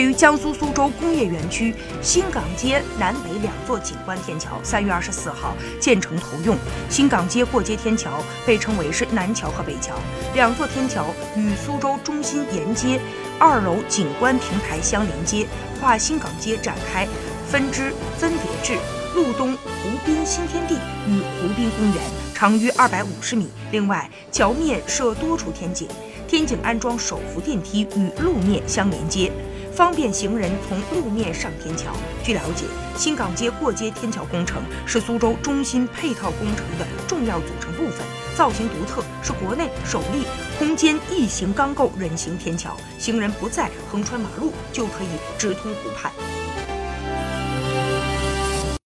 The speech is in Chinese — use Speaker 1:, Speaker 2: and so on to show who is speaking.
Speaker 1: 位于江苏苏州工业园区新港街南北两座景观天桥，三月二十四号建成投用。新港街过街天桥被称为是南桥和北桥，两座天桥与苏州中心沿街二楼景观平台相连接，跨新港街展开分支分别至路东湖滨新天地与湖滨公园，长约二百五十米。另外，桥面设多处天井。天井安装手扶电梯，与路面相连接，方便行人从路面上天桥。据了解，新港街过街天桥工程是苏州中心配套工程的重要组成部分，造型独特，是国内首例空间异形钢构人行天桥，行人不再横穿马路，就可以直通湖畔。